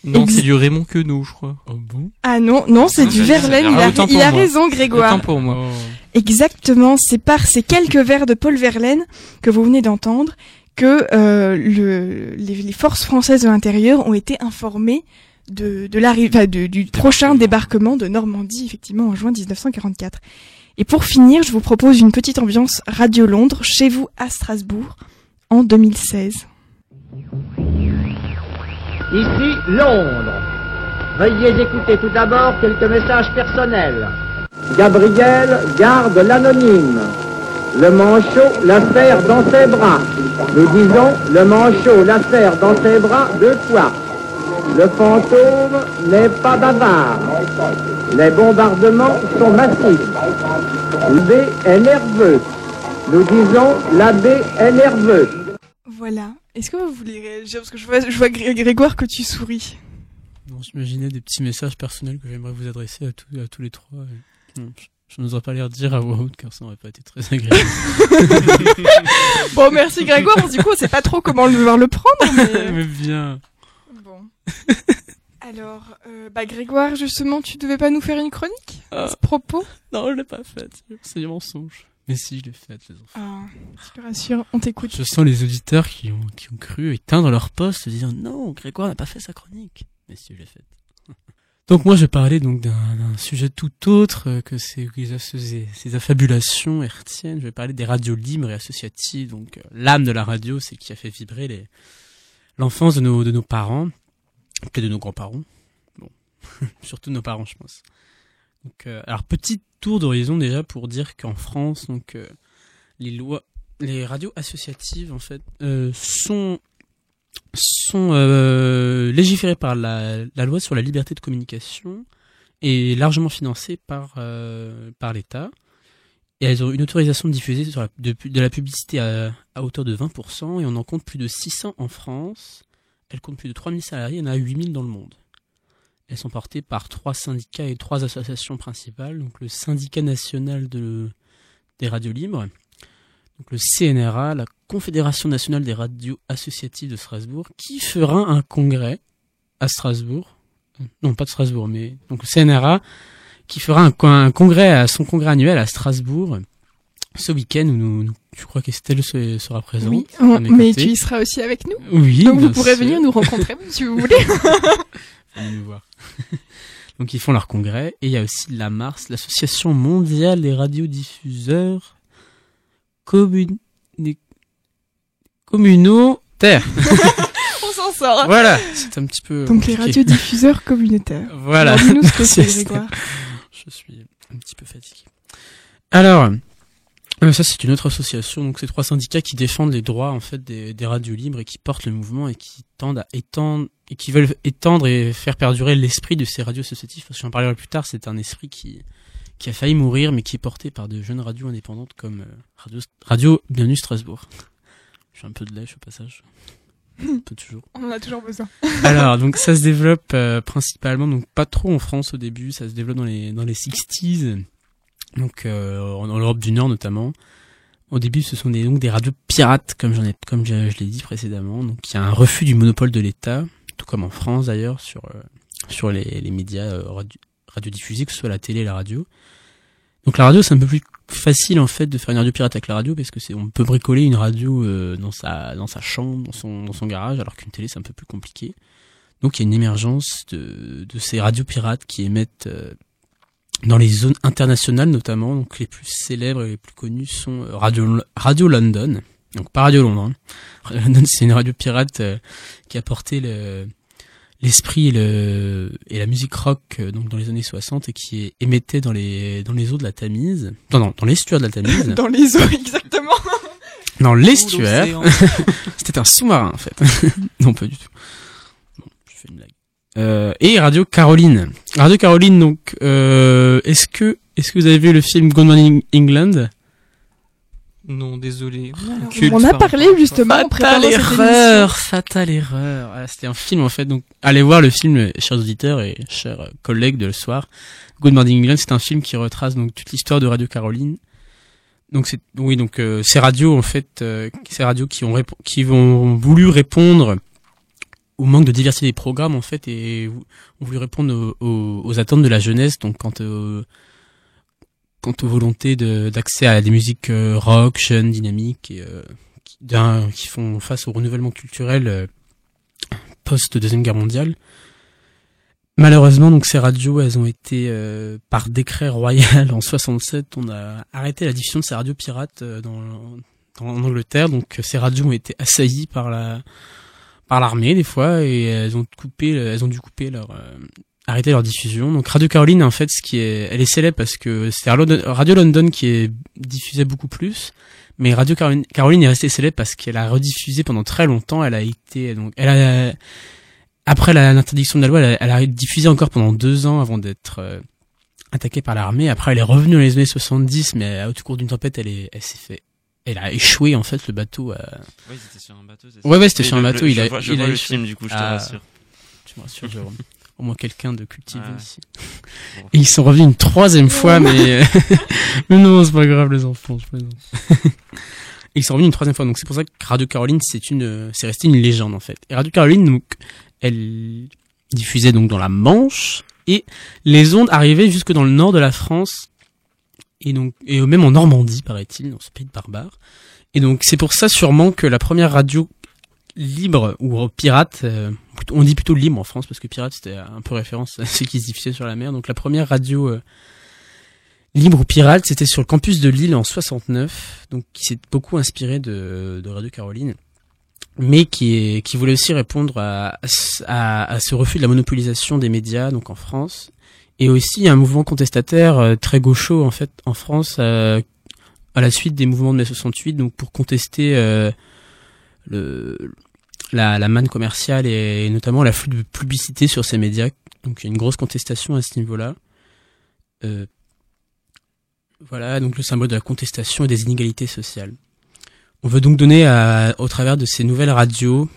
Non, Ex- c'est du Raymond Queneau, je crois. Oh bon? Ah non, non, c'est Ah, du Verlaine, il Ah, a, autant il pour a moi. raison Grégoire. Pour moi. Oh. Exactement, c'est par ces quelques vers de Paul Verlaine que vous venez d'entendre que euh, le, les, les forces françaises de l'intérieur ont été informées de, de l'arrivée, du prochain débarquement de Normandie, effectivement, en juin 1944. Et pour finir, je vous propose une petite ambiance Radio Londres chez vous à Strasbourg en 2016. Ici Londres. Veuillez écouter tout d'abord quelques messages personnels. Gabriel garde l'anonyme. Le manchot la serre dans ses bras. Nous disons le manchot la serre dans ses bras deux fois. Le fantôme n'est pas bavard. Les bombardements sont massifs. L'abbé est nerveux. Nous disons l'abbé est nerveux. Voilà. Est-ce que vous voulez réagir? Parce que je vois, je vois Gré- Grégoire que tu souris. Non, j'imaginais des petits messages personnels que j'aimerais vous adresser à, tous- à tous les trois. et- Non, je- Je n'oserais pas les redire à voix haute car ça n'aurait pas été très agréable. *laughs* Bon, merci Grégoire. Du coup, on sait pas trop comment le devoir le prendre. Mais... *laughs* Mais bien. Bon. *laughs* Alors, euh, bah Grégoire, justement, tu devais pas nous faire une chronique à ce propos? Non, je l'ai pas faite. C'est du mensonge. Mais si, je l'ai faite, les enfants. Ah, je te rassure, on t'écoute. Je sens les auditeurs qui ont, qui ont cru éteindre leur poste, disant non, Grégoire n'a pas fait sa chronique. Mais si, je l'ai faite. *laughs* Donc moi, je vais parler donc d'un d'un sujet tout autre euh, que ces, ces, ces affabulations hertziennes. Je vais parler des radios libres et associatives. Donc euh, l'âme de la radio, c'est qui a fait vibrer les l'enfance de nos de nos parents, que de nos grands-parents. Bon, *laughs* surtout nos parents, je pense. Donc, euh, alors petit tour d'horizon déjà pour dire qu'en France, donc euh, les lois, les radios associatives en fait euh, sont sont euh, légiférées par la, la loi sur la liberté de communication et largement financées par euh, par l'État. Et elles ont une autorisation de diffuser de, la publicité à, hauteur de 20% et on en compte plus de 600 en France. Elles comptent plus de 3000 salariés, il y en a 8000 dans le monde. Elles sont portées par trois syndicats et trois associations principales. Donc le syndicat national de, des radios libres, donc le CNRA, la Confédération nationale des radios associatives de Strasbourg, qui fera un congrès à Strasbourg. Non, pas de Strasbourg, mais donc le CNRA, qui fera un, un congrès à son congrès annuel à Strasbourg ce week-end où nous, nous- je crois qu'Estelle se- sera présente? Oui, on- mais tu y seras aussi avec nous. Oui, Donc vous pourrez venir nous rencontrer *laughs* si vous voulez. Venez nous voir. *laughs* Donc ils font leur congrès et il y a aussi la Mars, l'association mondiale des radiodiffuseurs communi- communautaires. *laughs* on s'en sort. voilà, c'est un petit peu Donc les radiodiffuseurs communautaires. Voilà. Dis-nous ce que c'est, Grégoire. Je suis un petit peu fatigué. Alors, euh, ça c'est une autre association, donc c'est trois syndicats qui défendent les droits en fait des, des radios libres et qui portent le mouvement et qui tendent à étendre et qui veulent étendre et faire perdurer l'esprit de ces radios associatives. Parce que j'en parlerai plus tard, c'est un esprit qui qui a failli mourir mais qui est porté par de jeunes radios indépendantes comme euh, Radio Radio Bienvenue Strasbourg. Je suis un peu de lèche au passage. Toujours. On en a toujours besoin. *laughs* Alors, donc ça se développe euh, principalement, donc pas trop en France au début, ça se développe dans les dans les 60s, donc euh, en, en Europe du Nord notamment. Au début, ce sont des donc des radios pirates, comme j'en ai comme je, je l'ai dit précédemment. Donc il y a un refus du monopole de l'État, tout comme en France d'ailleurs sur euh, sur les, les médias radio, radiodiffusés, que ce soit la télé et la radio. Donc la radio, c'est un peu plus facile en fait de faire une radio pirate avec la radio parce que c'est on peut bricoler une radio euh, dans sa dans sa chambre, dans son dans son garage, alors qu'une télé c'est un peu plus compliqué. Donc il y a une émergence de de ces radios pirates qui émettent euh, dans les zones internationales notamment. Donc les plus célèbres et les plus connus sont euh, Radio Radio London. Donc pas Radio Londres. hein. Radio London *laughs* c'est une radio pirate euh, qui a porté le l'esprit et, le, et la musique rock euh, donc dans les années 60 et qui est émettait dans les dans les eaux de la Tamise. Non non dans l'estuaire de la Tamise. *laughs* Dans les eaux, exactement. dans l'estuaire. *laughs* c'était un sous-marin en fait. *laughs* Non pas du tout. Bon, je fais une blague. Euh, et Radio Caroline. Radio Caroline donc euh, est-ce que est-ce que vous avez vu le film Good Morning England? Non, désolé. Alors, Culte, on en a parlé justement en préparant Fatale cette émission. erreur, fatale erreur. Ah, C'était un film en fait, donc allez voir le film, euh, chers auditeurs et chers euh, collègues de le soir. Good Morning England, c'est un film qui retrace donc toute l'histoire de Radio Caroline. Donc c'est oui donc euh, ces radios en fait, euh, ces radios qui ont qui ont voulu répondre au manque de diversité des programmes en fait et ont voulu répondre aux, aux- aux attentes de la jeunesse donc quant au quant aux volontés d'accès à des musiques euh, rock, jeunes, dynamiques et euh, qui, d'un- qui font face au renouvellement culturel euh, post deuxième guerre mondiale. Malheureusement, donc ces radios, elles ont été euh, par décret royal en 67, on a arrêté la diffusion de ces radios pirates euh, dans, dans en Angleterre. Donc euh, ces radios ont été assaillies par la par l'armée des fois et elles ont coupé, elles ont dû couper leur euh, arrêter leur diffusion. Donc Radio Caroline, en fait, ce qui est, elle est célèbre parce que c'est Radio London qui est diffusait beaucoup plus. Mais Radio Caroline, Caroline est restée célèbre parce qu'elle a rediffusé pendant très longtemps. Elle a été donc, elle a après l'interdiction de la loi, elle a, elle a diffusé encore pendant deux ans avant d'être euh, attaquée par l'armée. Après, elle est revenue dans les années 70, mais à- au cours d'une tempête, elle est, elle s'est fait, elle a échoué en fait le bateau. A... Ouais, c'était sur un bateau, Ouais, ouais, c'était sur un bateau. le- il a, je vois- je il vois a le échoué. film, du coup, je te Ah, rassure. Tu me rassures, Jérôme. Au moins quelqu'un de cultivé Ouais. ici. Et ils sont revenus une troisième fois, mais, *laughs* *laughs* mais non, c'est pas grave, les enfants, je plaisante. *laughs* ils sont revenus une troisième fois, donc c'est pour ça que Radio Caroline, c'est une, c'est resté une légende, en fait. Et Radio Caroline, donc, elle diffusait donc dans la Manche, et les ondes arrivaient jusque dans le nord de la France, et donc et même en Normandie, paraît-il, dans ce pays de barbares. Et donc c'est pour ça sûrement que la première radio libre ou pirate, euh, on dit plutôt libre en France parce que pirate c'était un peu référence à ceux qui se diffusaient sur la mer. Donc la première radio euh, libre ou pirate, c'était sur le campus de Lille en 69, donc qui s'est beaucoup inspiré de, Radio Caroline, mais qui qui voulait aussi répondre à, à, à ce refus de la monopolisation des médias donc en France et aussi un mouvement contestataire euh, très gaucho en fait en France à la suite des mouvements de mai 68 donc pour contester le la, la manne commerciale et notamment la flux de publicité sur ces médias. Donc il y a une grosse contestation à ce niveau-là. Euh, voilà donc le symbole de la contestation et des inégalités sociales. On veut donc donner au travers de ces nouvelles radios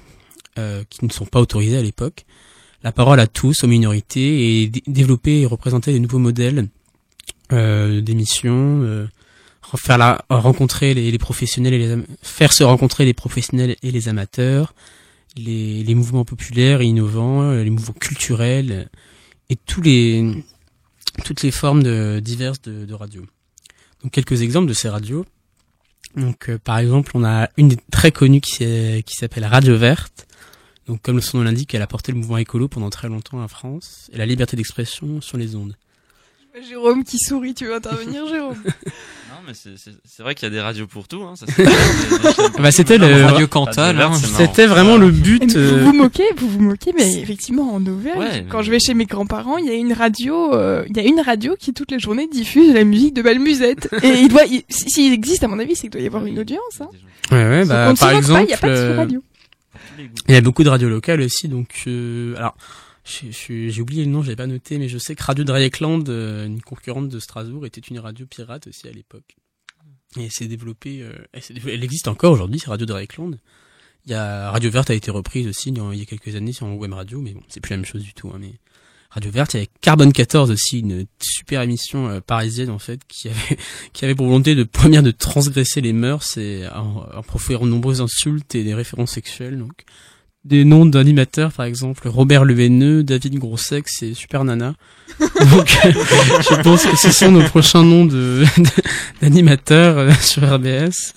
euh, qui ne sont pas autorisées à l'époque la parole à tous, aux minorités, et développer et représenter des nouveaux modèles euh, d'émissions, euh, faire rencontrer les, les, professionnels et les faire se rencontrer les professionnels et les amateurs, les, les mouvements populaires et innovants, les mouvements culturels et tous les toutes les formes diverses de, de radio. Donc quelques exemples de ces radios. Donc euh, par exemple, on a une très connue qui, qui s'appelle Radio Verte, donc, comme son l'indique, elle a porté le mouvement écolo pendant très longtemps en France et la liberté d'expression sur les ondes. Jérôme qui sourit, tu veux intervenir, *laughs* Jérôme? Non, mais c'est vrai qu'il y a des radios pour tout. Hein, ça, *laughs* bah, c'était le radio Cantal. Hein, c'était vraiment le but. Vous vous moquez, vous vous moquez, mais effectivement en Auvergne, ouais, quand je vais chez mes grands-parents, il y a une radio, euh, il y a une radio qui toute la journée diffuse la musique de Balmusette. *laughs* et il doit, s'il existe à mon avis, c'est qu'il doit y avoir une audience. Hein. Ouais, ouais, bah, par exemple, il y a pas de radio. Il y a beaucoup de radios locales aussi, donc euh, alors j'ai oublié le nom, je pas noté, mais je sais que Radio Dreieckland, euh, une concurrente de Strasbourg, était une radio pirate aussi à l'époque. Et elle s'est développée, euh, elle, existe encore aujourd'hui, c'est Radio Dreieckland. Il y a Radio Verte a été reprise aussi il y a quelques années sur web radio, mais bon, c'est plus la même chose du tout. Hein, mais Radio Verte, il y avait Carbone 14 aussi, une super émission euh, parisienne en fait, qui avait *laughs* qui avait pour volonté de première de transgresser les mœurs et en, en proférant de nombreuses insultes et des références sexuelles. Donc des noms d'animateurs par exemple Robert Leveneux, David Grossex et Super Nana. *laughs* Donc *laughs* je pense que ce sont nos prochains noms de d'animateurs euh, sur RBS.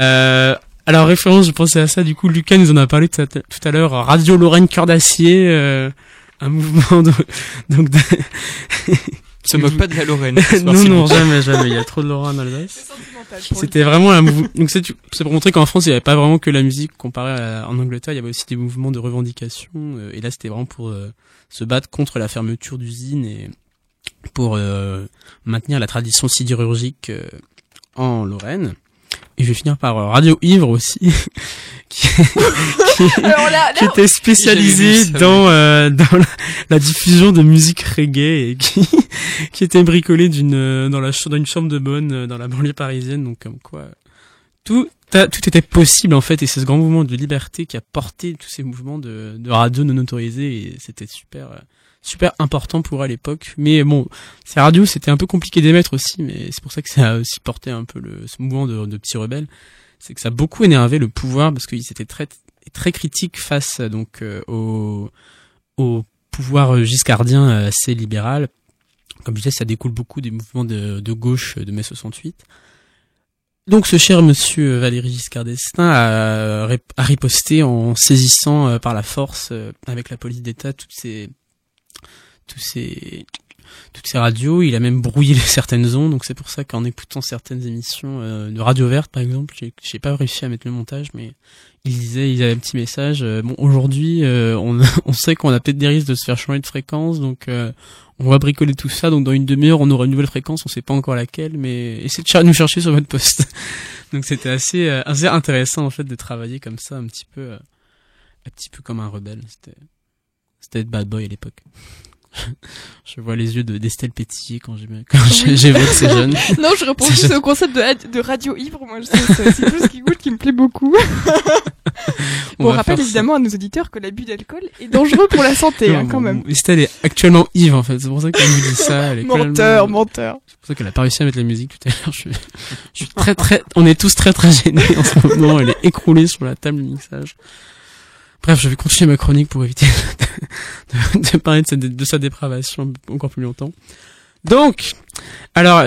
Euh, alors référence, je pensais à ça. Du coup, Lucas nous en a parlé tout à, l'heure. Radio Lorraine Cœur d'acier. Euh, un mouvement de, donc de... *laughs* se moque pas de la Lorraine. *laughs* non, non, jamais, jamais. Il y a trop de Lorraine dans l'Alsace. C'était vraiment un mouvement. *laughs* Donc c'est pour montrer qu'en France, il n'y avait pas vraiment que la musique comparé à, en Angleterre. Il y avait aussi des mouvements de revendication. Euh, et là, c'était vraiment pour euh, se battre contre la fermeture d'usines et pour euh, maintenir la tradition sidérurgique en Lorraine. Et je vais finir par Radio Ivre aussi, *laughs* qui, qui, là, qui était spécialisé dans euh, dans la, la, diffusion de musique reggae et qui *laughs* qui était bricolé d'une dans la dans une chambre de bonne euh, dans la banlieue parisienne. Donc comme quoi tout tout était possible en fait. Et c'est ce grand mouvement de liberté qui a porté tous ces mouvements de, de radio non autorisés. Et c'était super euh, super important pour à l'époque mais bon ces radios c'était un peu compliqué d'émettre aussi mais c'est pour ça que ça a aussi porté un peu le ce mouvement de, de petits rebelles c'est que ça a beaucoup énervé le pouvoir parce qu'ils étaient très très critiques face donc euh, au au pouvoir giscardien euh, assez libéral. Comme je disais, ça découle beaucoup des mouvements de, de gauche de mai 68. Donc ce cher monsieur Valéry Giscard d'Estaing a, a, riposté en saisissant euh, par la force avec la police d'État toutes ces tous ces toutes ces radios. Il a même brouillé *laughs* certaines ondes, donc c'est pour ça qu'en écoutant certaines émissions euh, de Radio Verte, par exemple, j'ai pas réussi à mettre le montage, mais il disait, il avait un petit message. Euh, bon, aujourd'hui, euh, on, *laughs* on sait qu'on a peut-être des risques de se faire changer de fréquence, donc on va bricoler tout ça. Donc dans une demi-heure, on aura une nouvelle fréquence, on sait pas encore laquelle, mais essayez de nous chercher sur votre poste. *laughs* donc c'était assez, assez intéressant en fait de travailler comme ça, un petit peu, un petit peu comme un rebelle. C'était, c'était bad boy à l'époque. *laughs* je vois les yeux de d'Estelle pétiller quand j'évoque ces jeunes. *laughs* non, je réponds juste au concept de, de radio ivre. Moi, c'est plus qui goûte qui me plaît beaucoup. *laughs* On, rappelle évidemment à nos auditeurs que l'abus d'alcool est dangereux pour la santé, hein, quand même. Estelle est actuellement ivre, en fait. C'est pour ça qu'elle nous dit ça. Elle est menteur, menteur. C'est pour ça qu'elle a pas réussi à mettre la musique tout à l'heure. Je, suis, je suis très, très, on est tous très, très gênés en ce moment. Elle est écroulée sur la table de mixage. Bref, je vais continuer ma chronique pour éviter *laughs* de, parler de, sa dépravation encore plus longtemps. Donc, alors,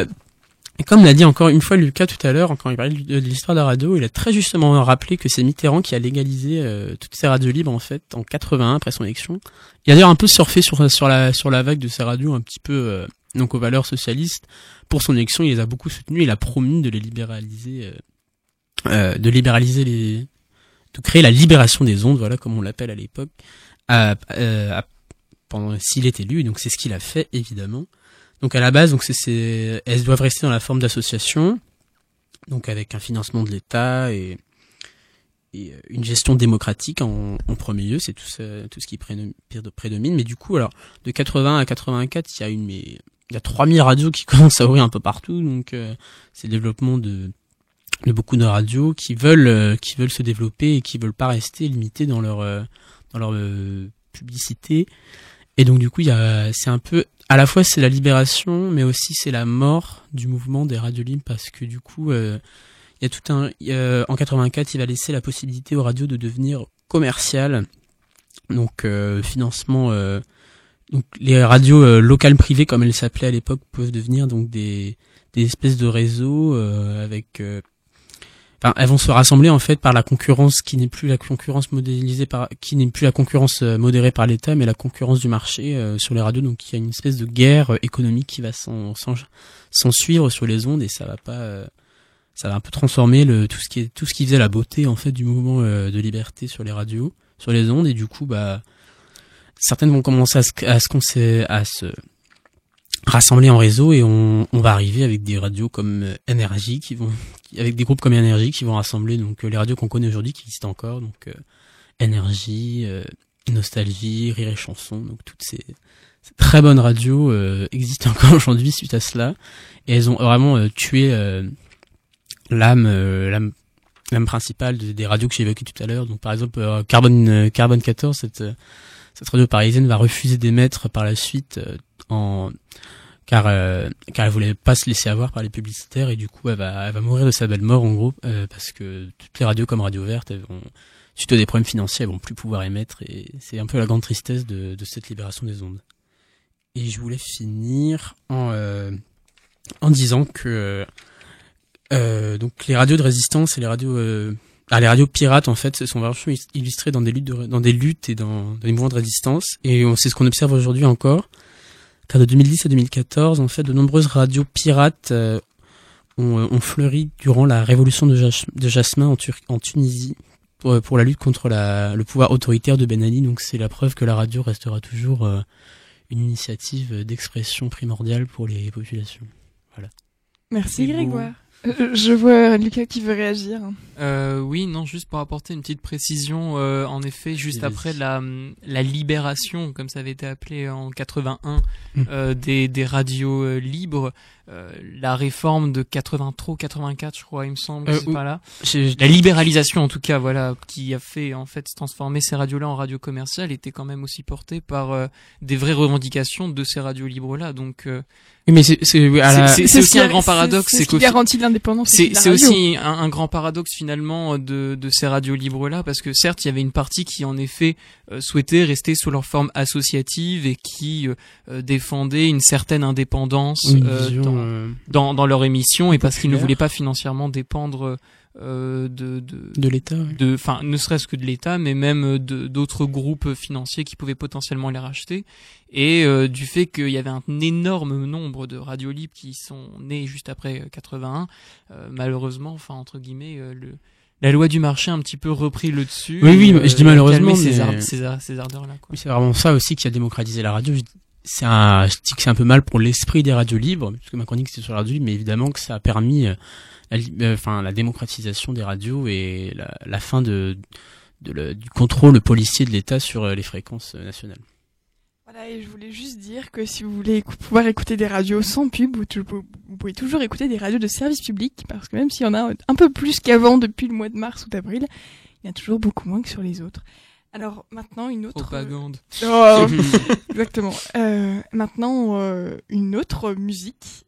comme l'a dit encore une fois Lucas tout à l'heure, quand il parlait de l'histoire de la radio, il a très justement rappelé que c'est Mitterrand qui a légalisé euh, toutes ces radios libres en fait en 81 après son élection. Il a d'ailleurs un peu surfé sur sur la sur la vague de ces radios un petit peu euh, donc aux valeurs socialistes. Pour son élection, il les a beaucoup soutenues. Il a promis de les libéraliser, euh, euh, de libéraliser les, de créer la libération des ondes, voilà comme on l'appelle à l'époque, euh, pendant s'il est élu. Donc c'est ce qu'il a fait évidemment. Donc à la base, donc elles doivent rester dans la forme d'association, donc avec un financement de l'État et, euh, une gestion démocratique en, premier lieu, c'est tout, ce qui prédomine. Mais du coup, alors de 80 à 84, il y a une, mais il y a 3000 radios qui *laughs* commencent à ouvrir un peu partout, donc euh, c'est le développement de, de beaucoup de radios qui veulent, euh, qui veulent se développer et qui veulent pas rester limités dans leur, euh, dans leur euh, publicité. Et donc du coup, il y a, c'est un peu, à la fois c'est la libération, mais aussi c'est la mort du mouvement des radios libres parce que du coup, euh, il y a tout un, a- en 84, il va laisser la possibilité aux radios de devenir commerciales, donc euh, financement. euh, donc les radios euh, locales privées, comme elles s'appelaient à l'époque, peuvent devenir donc des, des espèces de réseaux euh, avec euh, Enfin, elles vont se rassembler en fait par la concurrence qui n'est plus la concurrence modélisée par qui n'est plus la concurrence euh, modérée par l'État mais la concurrence du marché euh, sur les radios. Donc il y a une espèce de guerre euh, économique qui va s'en suivre sur les ondes et ça va pas euh, ça va un peu transformer le tout ce qui est tout ce qui faisait la beauté en fait du mouvement euh, de liberté sur les radios sur les ondes. Et du coup bah certaines vont commencer à se à se, à se rassembler en réseau et on, on va arriver avec des radios comme euh, Énergie qui vont avec des groupes comme Énergie qui vont rassembler donc euh, les radios qu'on connaît aujourd'hui qui existent encore donc euh, Énergie euh, Nostalgie Rire et Chanson donc toutes ces, très bonnes radios euh, existent *laughs* encore aujourd'hui suite à cela. Et elles ont vraiment euh, tué euh, l'âme l'âme l'âme principale de- des radios que j'ai évoquées tout à l'heure. Donc par exemple Carbone Carbone 14 cette cette radio parisienne va refuser d'émettre par la suite en car euh, car elle voulait pas se laisser avoir par les publicitaires et du coup elle va elle va mourir de sa belle mort en gros euh, parce que toutes les radios comme Radio Verte elles vont suite à des problèmes financiers elles vont plus pouvoir émettre et c'est un peu la grande tristesse de de cette libération des ondes. Et je voulais finir en euh, en disant que euh, donc les radios de résistance et les radios euh, ah, les radios pirates en fait sont vachement illustrées dans des luttes dans des luttes et dans, dans des mouvements de résistance. Et c'est ce qu'on observe aujourd'hui encore car de 2010 à 2014 en fait de nombreuses radios pirates euh, ont, euh, ont fleuri durant la révolution de, Jas- de Jasmin en, Tur- en Tunisie pour, pour la lutte contre la, le pouvoir autoritaire de Ben Ali donc c'est la preuve que la radio restera toujours euh, une initiative d'expression primordiale pour les populations voilà Merci. Grégoire. Euh, *laughs* Je vois Lucas qui veut réagir. Euh, oui, non, juste pour apporter une petite précision, euh, en effet, juste après la, la libération, comme ça avait été appelé en 81, Mm. euh, des, des radios euh, libres, euh, la réforme de 83, 84, je crois, il me semble, Euh, c'est ou- pas là. La libéralisation, en tout cas, voilà, qui a fait en fait transformer ces radios-là en radios commerciales, était quand même aussi portée par euh, des vraies revendications de ces radios libres-là. Donc, euh, mais c'est aussi un a- grand paradoxe, C'est ce qui garantit l'indépendance. c'est aussi un, grand paradoxe finalement de, de ces radios libres là parce que certes il y avait une partie qui en effet euh, souhaitait rester sous leur forme associative et qui euh, euh, défendait une certaine indépendance une euh, vision, dans, euh, dans, dans leur émission et parce qu'ils ne voulaient pas financièrement dépendre euh, de, de, de l'État. de enfin ne serait-ce que de l'État mais même de d'autres groupes financiers qui pouvaient potentiellement les racheter et euh, du fait qu'il y avait un énorme nombre de radios libres qui sont nées juste après euh, 81 euh, malheureusement enfin entre guillemets euh, le la loi du marché a un petit peu repris le dessus Oui, oui, je dis malheureusement, ces, mais- ar- ces, ar- ces ardeurs là quoi. Oui, c'est vraiment ça aussi qui a démocratisé la radio. Je- C'est un, je dis que c'est un peu mal pour l'esprit des radios libres, parce que ma chronique c'était sur la radio libre, mais évidemment que ça a permis, euh, la, euh, enfin, la démocratisation des radios et la, la fin de, de le- du contrôle policier de l'État sur euh, les fréquences euh, nationales. Voilà, et je voulais juste dire que si vous voulez pouvoir écouter des radios sans pub, vous, pouvez toujours écouter des radios de service public, parce que même s'il y en a un peu plus qu'avant depuis le mois de mars ou d'avril, il y en a toujours beaucoup moins que sur les autres. Alors maintenant une autre propagande Oh, *laughs* exactement. Euh, maintenant euh, une autre musique.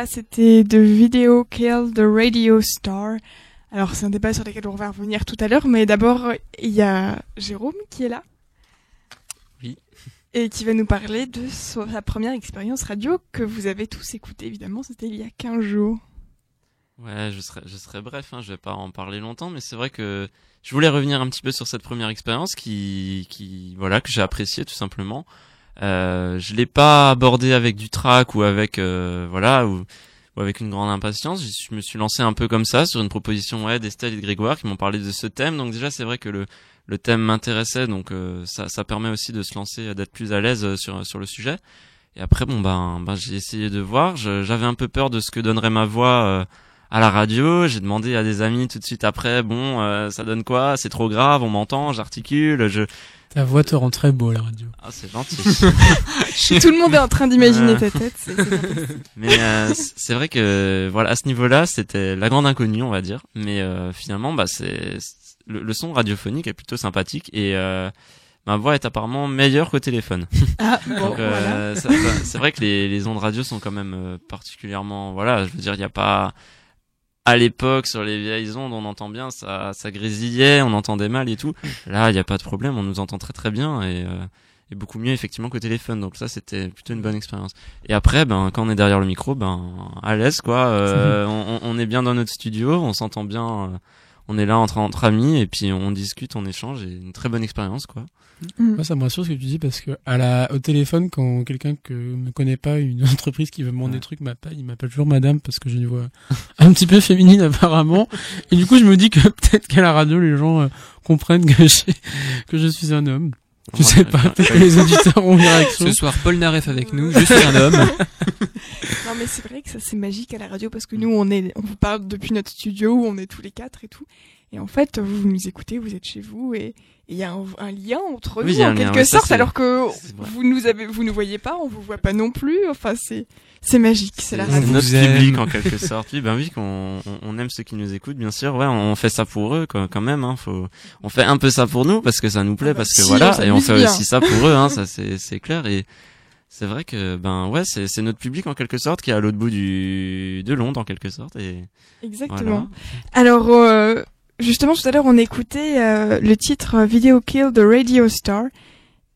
Voilà, c'était de Video Kill the Radio Star. Alors, c'est un débat sur lequel on va revenir tout à l'heure, mais d'abord, il y a Jérôme qui est là. Oui. Et qui va nous parler de sa première expérience radio que vous avez tous écouté, évidemment, c'était il y a 15 jours. Ouais, je serai, je serai bref, hein, je vais pas en parler longtemps, mais c'est vrai que je voulais revenir un petit peu sur cette première expérience qui, qui, voilà, que j'ai appréciée tout simplement. Euh, je l'ai pas abordé avec du trac ou avec, euh, voilà, ou, ou avec une grande impatience. Je, me suis lancé un peu comme ça sur une proposition ouais, d'Estelle et de Grégoire qui m'ont parlé de ce thème. Donc déjà, c'est vrai que le, le thème m'intéressait, donc euh, ça, ça permet aussi de se lancer, d'être plus à l'aise euh, sur, sur le sujet. Et après, bon ben, ben j'ai essayé de voir. J'avais un peu peur de ce que donnerait ma voix. À la radio, j'ai demandé à des amis tout de suite après, bon, euh, ça donne quoi? C'est trop grave, on m'entend, j'articule, je... Ta voix te rend très beau à la radio. Ah, c'est gentil. *laughs* Tout le monde est en train d'imaginer Euh, ta tête. Mais euh, c'est vrai que voilà, à ce niveau-là, c'était la grande inconnue, on va dire. Mais euh, finalement, bah c'est le, le son radiophonique est plutôt sympathique et euh, ma voix est apparemment meilleure qu'au téléphone. Ah, bon, euh, c'est vrai que les, les ondes radio sont quand même euh, particulièrement, voilà, je veux dire, il n'y a pas à l'époque sur les vieilles ondes, on entend bien, ça, ça grésillait, on entendait mal et tout. Là, il n'y a pas de problème, on nous entend très très bien et, euh, et beaucoup mieux effectivement qu'au téléphone. Donc ça, c'était plutôt une bonne expérience. Et après, ben, quand on est derrière le micro, ben, à l'aise quoi. Euh, *laughs* on, on est bien dans notre studio, on s'entend bien. On est là entre, entre amis et puis on discute, on échange et une très bonne expérience quoi. Moi, ça me rassure ce que tu dis parce que à la, au téléphone, quand quelqu'un que ne connaît pas, une *laughs* entreprise qui veut me vendre des trucs m'appelle, il m'appelle toujours madame parce que j'ai une voix *laughs* un petit peu féminine apparemment. Et du coup, je me dis que *laughs* peut-être qu'à la radio, les gens euh, comprennent que, que je suis un homme. Je sais pas, peut-être que les auditeurs ont une réaction. Ce soir, Paul Naref avec nous, je suis un homme. *laughs* Non mais c'est vrai que ça c'est magique à la radio parce que nous on est on vous parle depuis notre studio où on est tous les quatre et tout et en fait vous nous écoutez vous êtes chez vous et il y a un, un lien entre Oui, nous en lien, quelque sorte alors que vous nous avez vous nous voyez pas on vous voit pas non plus enfin c'est c'est magique c'est la C'est radio notre public en quelque sorte. Oui, ben oui, qu'on on- on aime ceux qui nous écoutent, bien sûr. Ouais, on fait ça pour eux quand, quand même. Hein, faut, on fait un peu ça pour nous parce que ça nous plaît, Ah bah parce que si, voilà, on et on fait bien. aussi ça pour eux. Hein, ça *laughs* c'est c'est clair et c'est vrai que ben ouais, c'est c'est notre public en quelque sorte qui est à l'autre bout du de l'onde en quelque sorte et exactement alors euh, justement tout à l'heure on écoutait euh, le titre Video Kill de Radio Star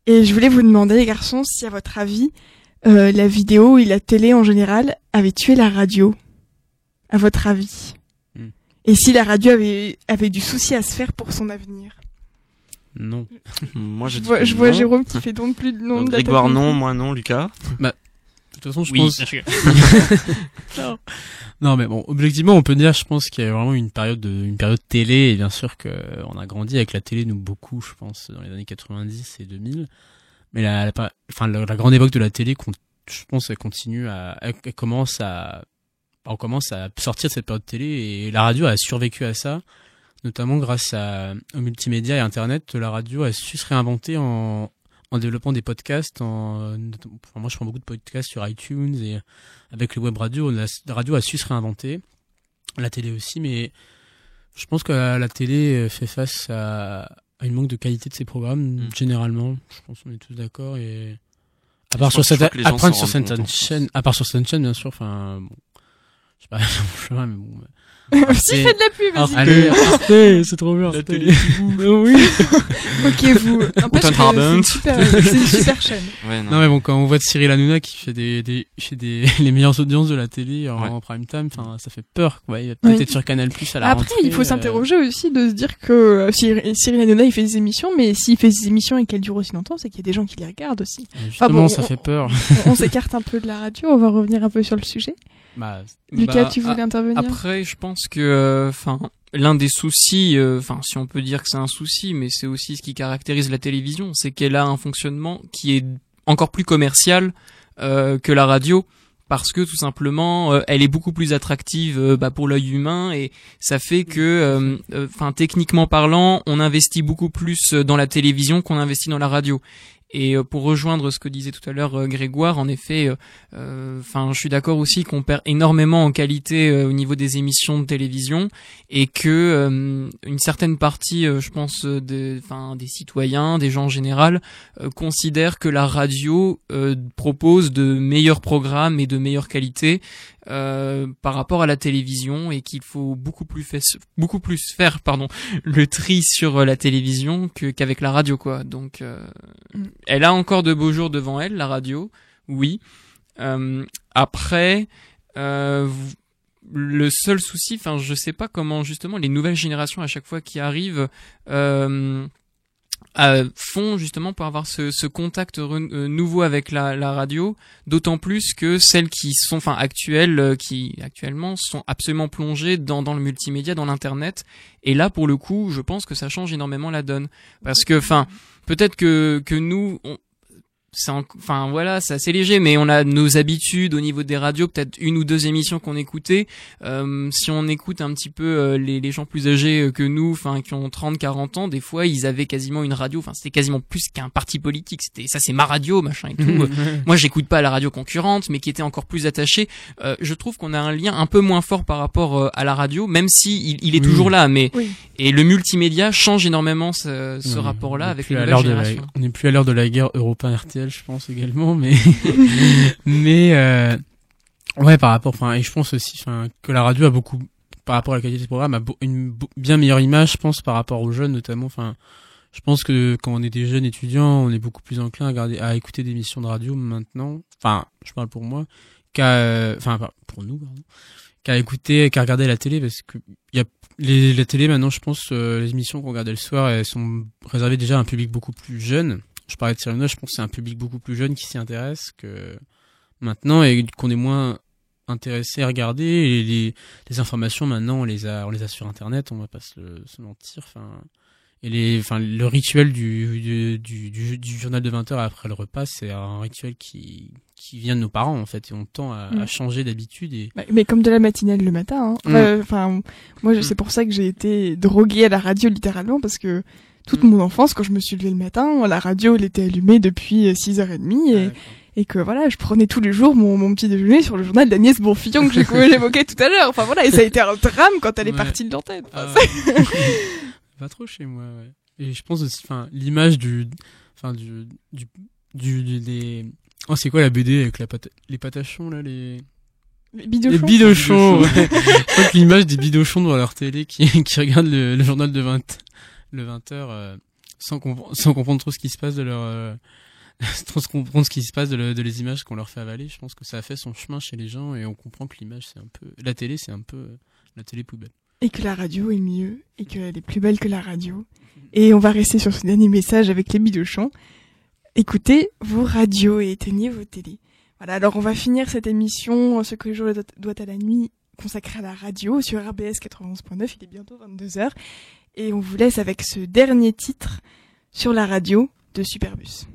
et je voulais vous demander les garçons si à votre avis euh, la vidéo et la télé en général avait tué la radio à votre avis Hmm. et si la radio avait avait du souci à se faire pour son avenir Non. *laughs* Moi, je je vois, je vois non. Jérôme qui fait donc plus de nom Donc, de Grégoire non moi non, Lucas. De toute façon, je Oui, pense. *laughs* Non. Non, mais bon, objectivement, on peut dire, je pense qu'il y a vraiment une période de, une période télé, et bien sûr que euh, on a grandi avec la télé, nous beaucoup, je pense, dans les années 90 et 2000. Mais la, la, enfin, la, grande époque de la télé, je pense, elle continue à, elle, commence à, on commence à sortir de cette période télé, et la radio a survécu à ça, notamment grâce à, au multimédia et Internet. La radio a su se réinventer en, en développant des podcasts. En, enfin, moi, je prends beaucoup de podcasts sur iTunes et avec le web radio, la, radio a su se réinventer, la télé aussi, mais je pense que la, télé fait face à, à une manque de qualité de ses programmes, Mm. généralement. Je pense qu'on est tous d'accord et à part sur cette, à part sur certaines chaînes, à part sur certaines chaînes, bien sûr, enfin, bon, sais pas, mon chemin, mais bon. *laughs* si fais de la pub vas-y. Allez, Arte, c'est trop bien. La télé, *laughs* oui. *laughs* ok vous que c'est une super c'est une super chaîne Ouais, non. Non mais bon quand on voit de Cyril Hanouna qui fait des, des, fait des les meilleures audiences de la télé en, Ouais. en prime time, enfin ça fait peur quoi. Il va peut-être Oui. sur Canal Plus à la Après, rentrée, il faut euh, s'interroger aussi de se dire que euh, Cyril Hanouna, il fait des émissions, mais s'il fait des émissions et qu'elles durent aussi longtemps, c'est qu'il y a des gens qui les regardent aussi. Justement, bon, ça on- fait peur. On, on s'écarte un peu de la radio, on va revenir un peu sur le sujet. Bah, Lucas, Bah, tu voulais intervenir? Après, je pense que, enfin, l'un des soucis, euh, enfin, si on peut dire que c'est un souci, mais c'est aussi ce qui caractérise la télévision, c'est qu'elle a un fonctionnement qui est encore plus commercial euh, que la radio. Parce que tout simplement, euh, elle est beaucoup plus attractive euh, bah, pour l'œil humain et ça fait que, euh, euh, enfin, techniquement parlant, on investit beaucoup plus dans la télévision qu'on investit dans la radio. Et euh, pour rejoindre ce que disait tout à l'heure euh, Grégoire, en effet, euh, enfin, je suis d'accord aussi qu'on perd énormément en qualité au niveau des émissions de télévision et que une certaine partie, je pense, des, des citoyens, des gens en général, considèrent que la radio propose de meilleurs programmes et de meilleure qualité euh, par rapport à la télévision et qu'il faut beaucoup plus faire, beaucoup plus faire, pardon, le tri sur euh, la télévision que qu'avec la radio, quoi. Donc, euh, Mm. elle a encore de beaux jours devant elle, la radio, oui. Euh, après, euh, le seul souci, enfin, je sais pas comment justement les nouvelles générations à chaque fois qui arrivent euh, euh, font justement pour avoir ce, ce contact euh, nouveau avec la, la radio, d'autant plus que celles qui sont, enfin, actuelles, euh, qui actuellement sont absolument plongées dans, dans le multimédia, dans l'internet. Et là, pour le coup, je pense que ça change énormément la donne, parce que, enfin, peut-être que que nous, on, c'est en- enfin voilà, c'est assez léger, mais on a nos habitudes au niveau des radios, peut-être une ou deux émissions qu'on écoutait. Euh, si on écoute un petit peu euh, les, les gens plus âgés euh, que nous, enfin qui ont 30, 40 ans, des fois ils avaient quasiment une radio, enfin c'était quasiment plus qu'un parti politique. C'était ça, c'est ma radio, machin et tout. *laughs* *laughs* Moi, j'écoute pas la radio concurrente, mais qui était encore plus attachée. Euh, je trouve qu'on a un lien un peu moins fort par rapport euh, à la radio, même si il, il est Oui. toujours là. Mais Oui. et le multimédia change énormément ce, ce rapport-là avec de la- générations. on n'est plus à l'heure de la guerre européen Je pense également, mais *laughs* mais euh, ouais par rapport, enfin et je pense aussi, enfin que la radio a beaucoup par rapport à la qualité des programmes a une bien meilleure image, je pense par rapport aux jeunes notamment, enfin je pense que quand on est des jeunes étudiants, on est beaucoup plus enclin à regarder, à écouter des émissions de radio maintenant. Enfin, je parle pour moi, qu'à, euh, enfin pour nous, qu'à écouter, qu'à regarder la télé parce que il y a la télé maintenant, je pense, euh, les émissions qu'on regardait le soir, elles sont réservées déjà à un public beaucoup plus jeune. Je parlais de Cyril Hanouna, je pense que c'est un public beaucoup plus jeune qui s'y intéresse que maintenant et qu'on est moins intéressé à regarder. Et les, les informations maintenant, on les a, on les a sur Internet, on va pas se, se mentir. Enfin, et les, enfin, le rituel du, du, du, du, du journal de 20 heures après le repas, c'est un rituel qui, qui vient de nos parents, en fait, et on tend à, Mm. à changer d'habitude et, Bah, Mais comme de la matinale le matin. hein. Mm. Enfin, moi, Mm. c'est pour ça que j'ai été droguée à la radio littéralement parce que toute Mm. mon enfance, quand je me suis levée le matin, la radio elle était allumée depuis euh, 6h30 et, et que voilà, je prenais tous les jours mon, mon petit déjeuner sur le journal d'Agnès Bonfillon que *laughs* j'évoquais tout à l'heure. Enfin voilà, et ça a été un drame quand elle est Ouais. partie de l'antenne. Enfin, Ah, c'est- pas *laughs* trop chez moi, ouais. Et je pense aussi, enfin, l'image du, enfin, du, du, du, du- des, oh, c'est quoi la BD avec la pata- les patachons, là, les, Les bidochons. Les bidochons, ouais. Je crois que l'image des bidochons devant leur télé qui, *laughs* qui regardent le, le journal de 20, le 20 heures, euh, sans, sans comprendre trop ce qui se passe de leur, euh, *laughs* sans comprendre ce qui se passe de, le- de les images qu'on leur fait avaler. Je pense que ça a fait son chemin chez les gens et on comprend que l'image, c'est un peu, la télé, c'est un peu euh, la télé poubelle. et que la radio est mieux et qu'elle est plus belle que la radio. Et on va rester sur ce dernier message avec les bidochons. Écoutez vos radios et éteignez vos télés. Voilà, alors on va finir cette émission, ce que le jour doit à la nuit, consacrée à la radio sur RBS 91.9. Il est bientôt 22h. Et on vous laisse avec ce dernier titre sur la radio de Superbus.